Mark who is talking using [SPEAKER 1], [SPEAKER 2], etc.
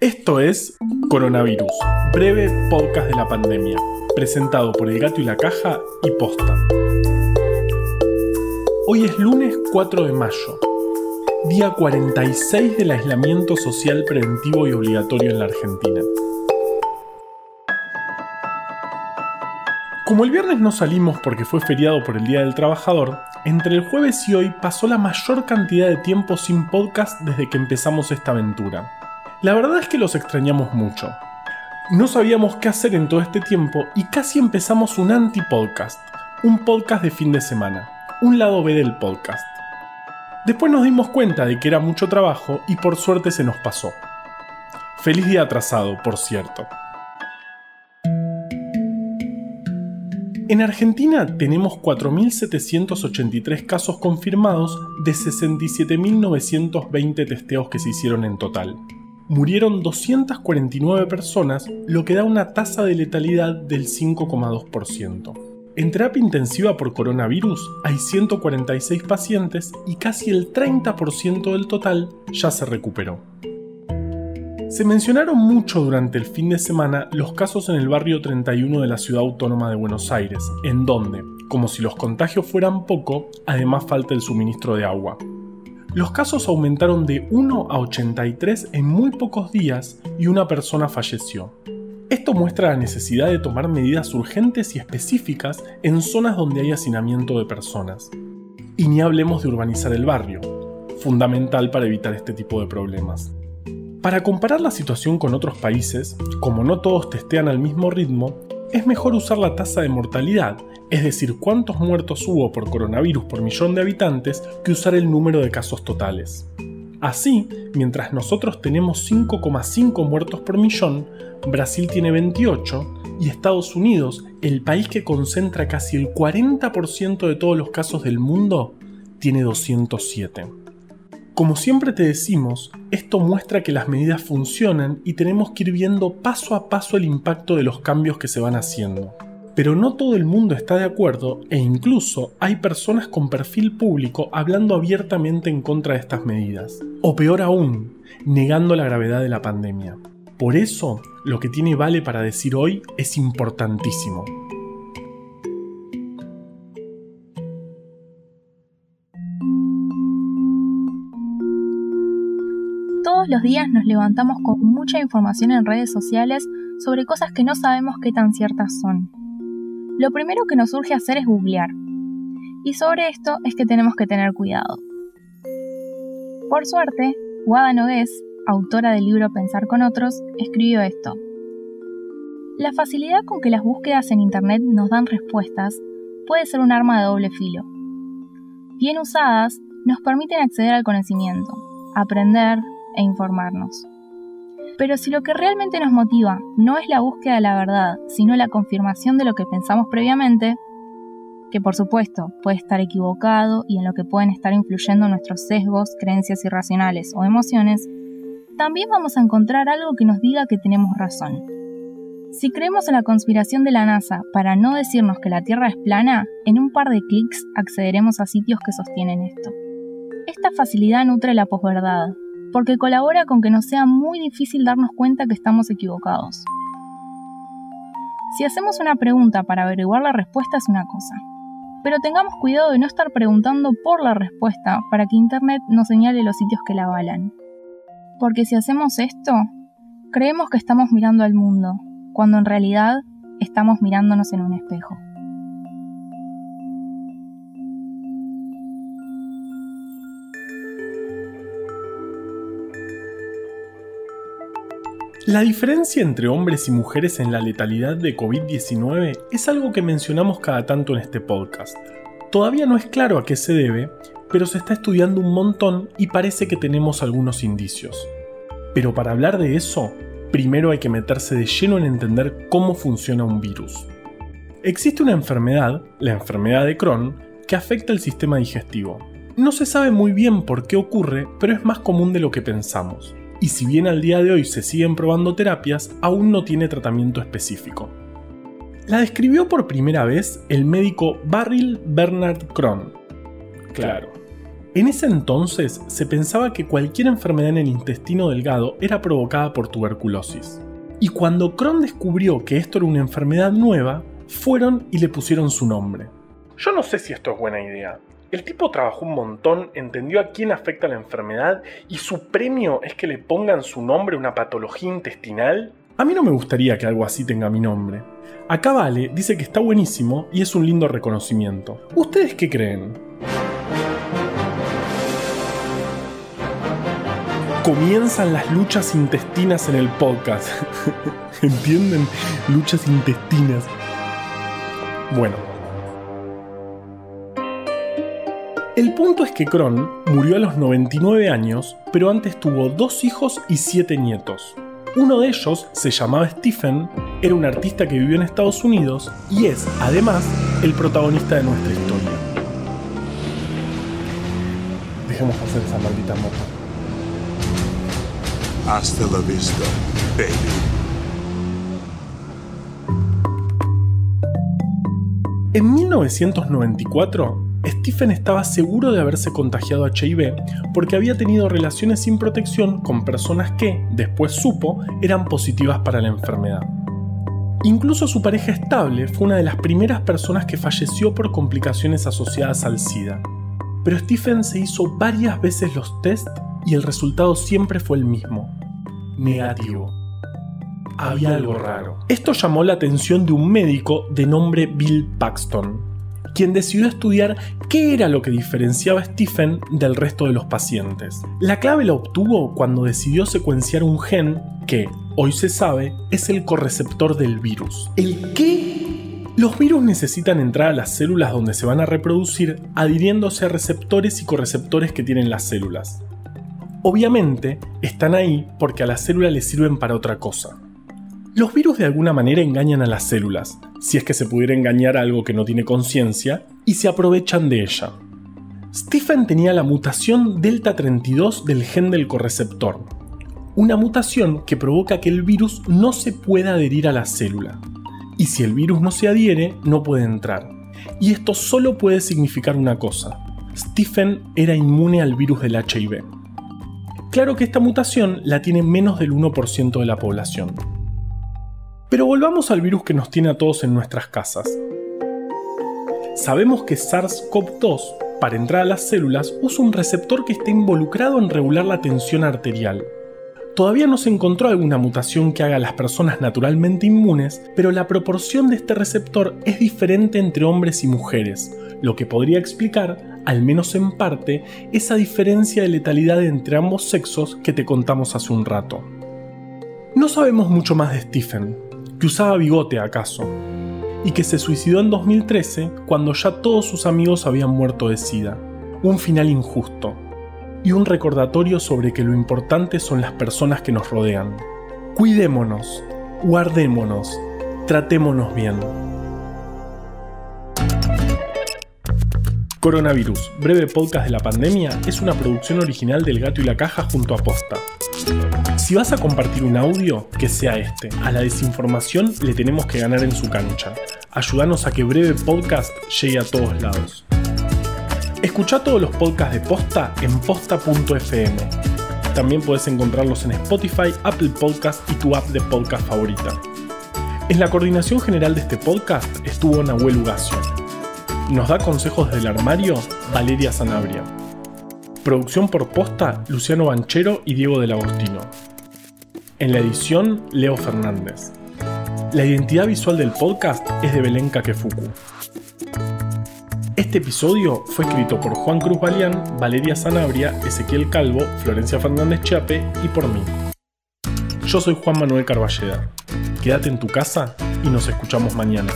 [SPEAKER 1] Esto es Coronavirus, breve podcast de la pandemia, presentado por El Gato y la Caja y Posta. Hoy es lunes 4 de mayo, día 46 del aislamiento social preventivo y obligatorio en la Argentina. Como el viernes no salimos porque fue feriado por el Día del Trabajador, entre el jueves y hoy pasó la mayor cantidad de tiempo sin podcast desde que empezamos esta aventura. La verdad es que los extrañamos mucho. No sabíamos qué hacer en todo este tiempo y casi empezamos un anti-podcast, un podcast de fin de semana, un lado B del podcast. Después nos dimos cuenta de que era mucho trabajo y por suerte se nos pasó. Feliz día atrasado, por cierto. En Argentina tenemos 4.783 casos confirmados de 67.920 testeos que se hicieron en total murieron 249 personas, lo que da una tasa de letalidad del 5,2%. En terapia intensiva por coronavirus hay 146 pacientes y casi el 30% del total ya se recuperó. Se mencionaron mucho durante el fin de semana los casos en el barrio 31 de la ciudad autónoma de Buenos Aires, en donde, como si los contagios fueran poco, además falta el suministro de agua. Los casos aumentaron de 1 a 83 en muy pocos días y una persona falleció. Esto muestra la necesidad de tomar medidas urgentes y específicas en zonas donde hay hacinamiento de personas. Y ni hablemos de urbanizar el barrio, fundamental para evitar este tipo de problemas. Para comparar la situación con otros países, como no todos testean al mismo ritmo, es mejor usar la tasa de mortalidad, es decir, cuántos muertos hubo por coronavirus por millón de habitantes, que usar el número de casos totales. Así, mientras nosotros tenemos 5,5 muertos por millón, Brasil tiene 28 y Estados Unidos, el país que concentra casi el 40% de todos los casos del mundo, tiene 207. Como siempre te decimos, esto muestra que las medidas funcionan y tenemos que ir viendo paso a paso el impacto de los cambios que se van haciendo. Pero no todo el mundo está de acuerdo e incluso hay personas con perfil público hablando abiertamente en contra de estas medidas. O peor aún, negando la gravedad de la pandemia. Por eso, lo que tiene Vale para decir hoy es importantísimo.
[SPEAKER 2] Todos los días nos levantamos con mucha información en redes sociales sobre cosas que no sabemos qué tan ciertas son. Lo primero que nos surge hacer es googlear. Y sobre esto es que tenemos que tener cuidado. Por suerte, Wada Nogués, autora del libro Pensar con otros, escribió esto. La facilidad con que las búsquedas en Internet nos dan respuestas puede ser un arma de doble filo. Bien usadas, nos permiten acceder al conocimiento, aprender, e informarnos. Pero si lo que realmente nos motiva no es la búsqueda de la verdad, sino la confirmación de lo que pensamos previamente, que por supuesto puede estar equivocado y en lo que pueden estar influyendo nuestros sesgos, creencias irracionales o emociones, también vamos a encontrar algo que nos diga que tenemos razón. Si creemos en la conspiración de la NASA para no decirnos que la Tierra es plana, en un par de clics accederemos a sitios que sostienen esto. Esta facilidad nutre la posverdad, porque colabora con que nos sea muy difícil darnos cuenta que estamos equivocados. Si hacemos una pregunta para averiguar la respuesta es una cosa, pero tengamos cuidado de no estar preguntando por la respuesta para que Internet nos señale los sitios que la avalan. Porque si hacemos esto, creemos que estamos mirando al mundo, cuando en realidad estamos mirándonos en un espejo.
[SPEAKER 1] La diferencia entre hombres y mujeres en la letalidad de COVID-19 es algo que mencionamos cada tanto en este podcast. Todavía no es claro a qué se debe, pero se está estudiando un montón y parece que tenemos algunos indicios. Pero para hablar de eso, primero hay que meterse de lleno en entender cómo funciona un virus. Existe una enfermedad, la enfermedad de Crohn, que afecta el sistema digestivo. No se sabe muy bien por qué ocurre, pero es más común de lo que pensamos y si bien al día de hoy se siguen probando terapias, aún no tiene tratamiento específico. La describió por primera vez el médico Barril Bernard Crohn. Claro, En ese entonces se pensaba que cualquier enfermedad en el intestino delgado era provocada por tuberculosis. Y cuando Crohn descubrió que esto era una enfermedad nueva, fueron y le pusieron su nombre. Yo no sé si esto es buena idea. El tipo trabajó un montón, entendió a quién afecta la enfermedad y su premio es que le pongan su nombre una patología intestinal. A mí no me gustaría que algo así tenga mi nombre. Acá Vale dice que está buenísimo y es un lindo reconocimiento. ¿Ustedes qué creen? Comienzan las luchas intestinas en el podcast. ¿Entienden? Luchas intestinas. Bueno. El punto es que Crohn murió a los 99 años, pero antes tuvo dos hijos y siete nietos. Uno de ellos se llamaba Stephen, era un artista que vivió en Estados Unidos y es, además, el protagonista de nuestra historia. Dejemos hacer esa maldita moto. Hasta la vista, baby. En 1994, Stephen estaba seguro de haberse contagiado HIV porque había tenido relaciones sin protección con personas que, después supo, eran positivas para la enfermedad. Incluso su pareja estable fue una de las primeras personas que falleció por complicaciones asociadas al SIDA. Pero Stephen se hizo varias veces los test y el resultado siempre fue el mismo. Negativo. Había algo raro. Esto llamó la atención de un médico de nombre Bill Paxton, quien decidió estudiar qué era lo que diferenciaba a Stephen del resto de los pacientes. La clave la obtuvo cuando decidió secuenciar un gen que, hoy se sabe, es el correceptor del virus. ¿El qué? Los virus necesitan entrar a las células donde se van a reproducir adhiriéndose a receptores y correceptores que tienen las células. Obviamente, están ahí porque a la célula le sirven para otra cosa. Los virus de alguna manera engañan a las células, si es que se pudiera engañar a algo que no tiene conciencia, y se aprovechan de ella. Stephen tenía la mutación delta 32 del gen del correceptor, una mutación que provoca que el virus no se pueda adherir a la célula. Y si el virus no se adhiere, no puede entrar. Y esto solo puede significar una cosa. Stephen era inmune al virus del HIV. Claro que esta mutación la tiene menos del 1% de la población. Pero volvamos al virus que nos tiene a todos en nuestras casas. Sabemos que SARS-CoV-2, para entrar a las células, usa un receptor que está involucrado en regular la tensión arterial. Todavía no se encontró alguna mutación que haga a las personas naturalmente inmunes, pero la proporción de este receptor es diferente entre hombres y mujeres, lo que podría explicar, al menos en parte, esa diferencia de letalidad entre ambos sexos que te contamos hace un rato. No sabemos mucho más de Stephen, que usaba bigote acaso, y que se suicidó en 2013 cuando ya todos sus amigos habían muerto de sida. Un final injusto, y un recordatorio sobre que lo importante son las personas que nos rodean. Cuidémonos, guardémonos, tratémonos bien. Coronavirus, breve podcast de la pandemia, es una producción original del Gato y la Caja junto a Posta. Si vas a compartir un audio, que sea este. A la desinformación le tenemos que ganar en su cancha. Ayúdanos a que Breve Podcast llegue a todos lados. Escucha todos los podcasts de Posta en posta.fm. También puedes encontrarlos en Spotify, Apple Podcast y tu app de podcast favorita. En la coordinación general de este podcast estuvo Nahuel Ugacio. Nos da consejos del armario Valeria Sanabria. Producción por posta Luciano Banchero y Diego del Agostino. En la edición, Leo Fernández. La identidad visual del podcast es de Belén Kakefuku. Este episodio fue escrito por Juan Cruz Balián, Valeria Sanabria, Ezequiel Calvo, Florencia Fernández Chiape y por mí. Yo soy Juan Manuel Carballeda. Quédate en tu casa y nos escuchamos mañana.